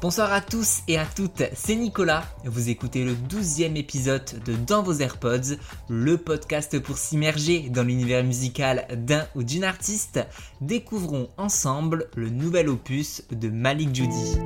Bonsoir à tous et à toutes, c'est Nicolas. Vous écoutez le 12e épisode de Dans vos AirPods, le podcast pour s'immerger dans l'univers musical d'un ou d'une artiste. Découvrons ensemble le nouvel opus de Malik Judy.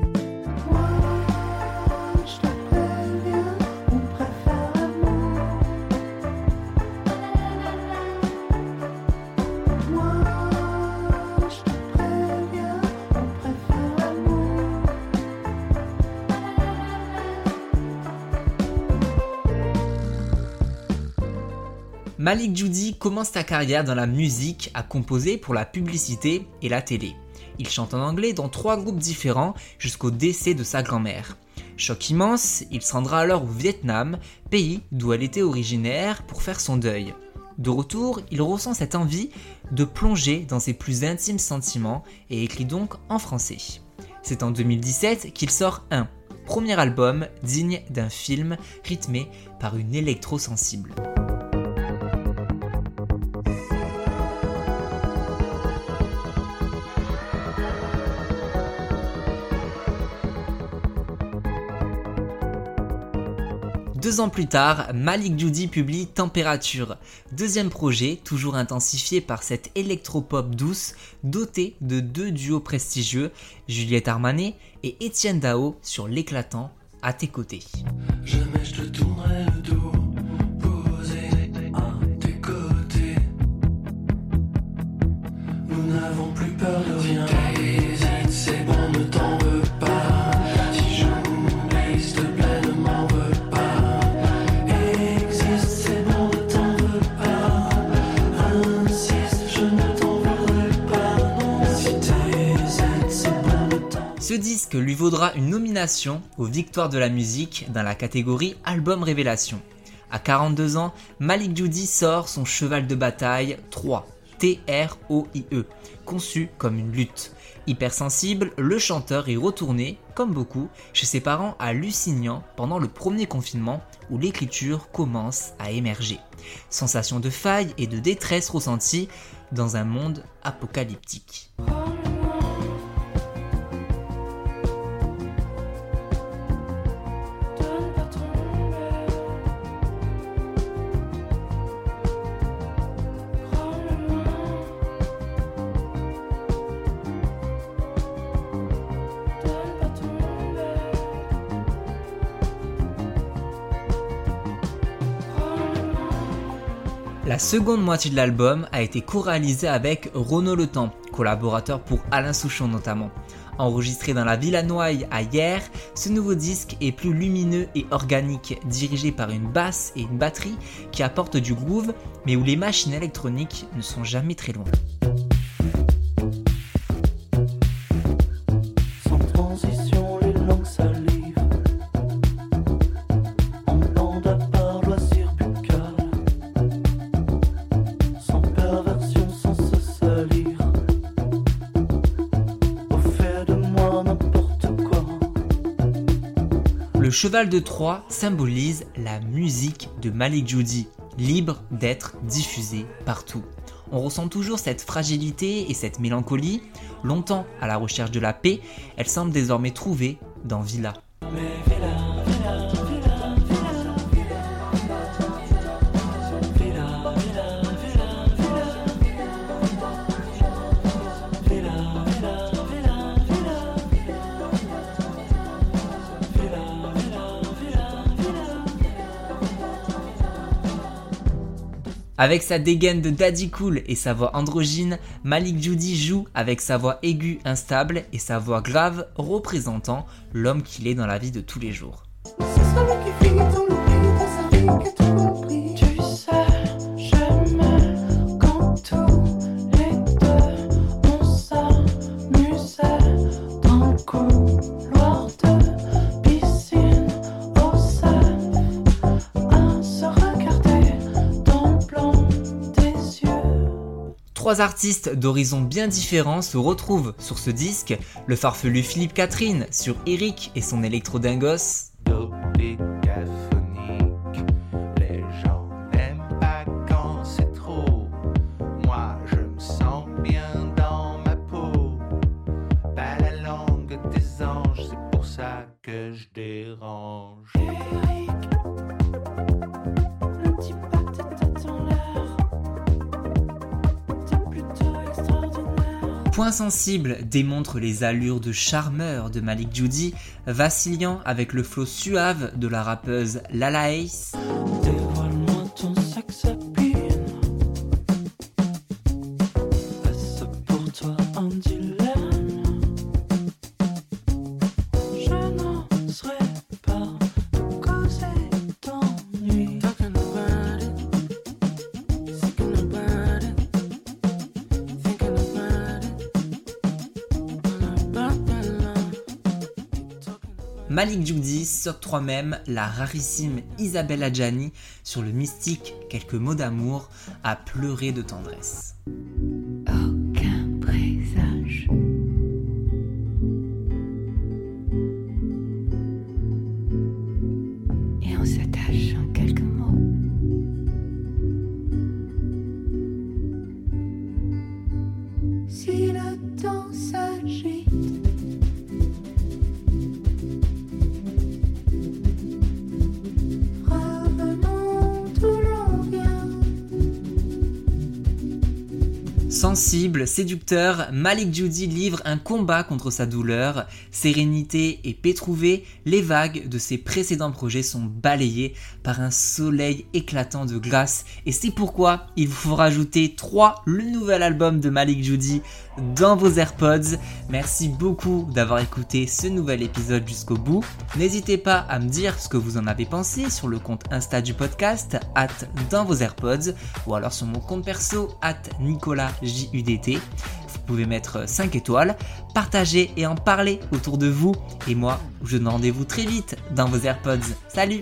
Malik Judy commence sa carrière dans la musique à composer pour la publicité et la télé. Il chante en anglais dans trois groupes différents jusqu'au décès de sa grand-mère. Choc immense, il se rendra alors au Vietnam, pays d'où elle était originaire, pour faire son deuil. De retour, il ressent cette envie de plonger dans ses plus intimes sentiments et écrit donc en français. C'est en 2017 qu'il sort un premier album digne d'un film rythmé par une électro-sensible. Deux ans plus tard, Malik Judy publie Température, deuxième projet toujours intensifié par cette électropop douce dotée de deux duos prestigieux, Juliette Armanet et Étienne Dao sur l'éclatant À tes côtés. Ce disque lui vaudra une nomination aux Victoires de la musique dans la catégorie Album Révélation. À 42 ans, Malik Judy sort son cheval de bataille 3, T-R-O-I-E, conçu comme une lutte. Hypersensible, le chanteur est retourné, comme beaucoup, chez ses parents à Lusignan pendant le premier confinement où l'écriture commence à émerger. Sensation de faille et de détresse ressentie dans un monde apocalyptique. La seconde moitié de l'album a été co-réalisée avec Renaud Le Temps, collaborateur pour Alain Souchon notamment. Enregistré dans la Villa Noailles à Hier, ce nouveau disque est plus lumineux et organique, dirigé par une basse et une batterie qui apportent du groove, mais où les machines électroniques ne sont jamais très loin. Cheval de Troie symbolise la musique de Malik Judy, libre d'être diffusée partout. On ressent toujours cette fragilité et cette mélancolie. Longtemps à la recherche de la paix, elle semble désormais trouvée dans Villa. Avec sa dégaine de daddy cool et sa voix androgyne, Malik Judy joue avec sa voix aiguë instable et sa voix grave représentant l'homme qu'il est dans la vie de tous les jours. Artistes d'horizons bien différents se retrouvent sur ce disque, le farfelu Philippe Catherine sur Eric et son électro-dingos. Sens Point sensible démontre les allures de charmeur de Malik Judy, vacillant avec le flow suave de la rappeuse Lala Ace. Malik Judy s'octroie même la rarissime Isabelle Adjani sur le mystique Quelques mots d'amour à pleurer de tendresse. Sensible, séducteur, Malik Judy livre un combat contre sa douleur. Sérénité et paix les vagues de ses précédents projets sont balayées par un soleil éclatant de glace. Et c'est pourquoi il vous faut rajouter 3, le nouvel album de Malik Judy, dans vos AirPods. Merci beaucoup d'avoir écouté ce nouvel épisode jusqu'au bout. N'hésitez pas à me dire ce que vous en avez pensé sur le compte Insta du podcast, at dans vos AirPods, ou alors sur mon compte perso, at Nicolas JUDT. Vous pouvez mettre 5 étoiles, partager et en parler autour de vous. Et moi, je donne rendez-vous très vite dans vos AirPods. Salut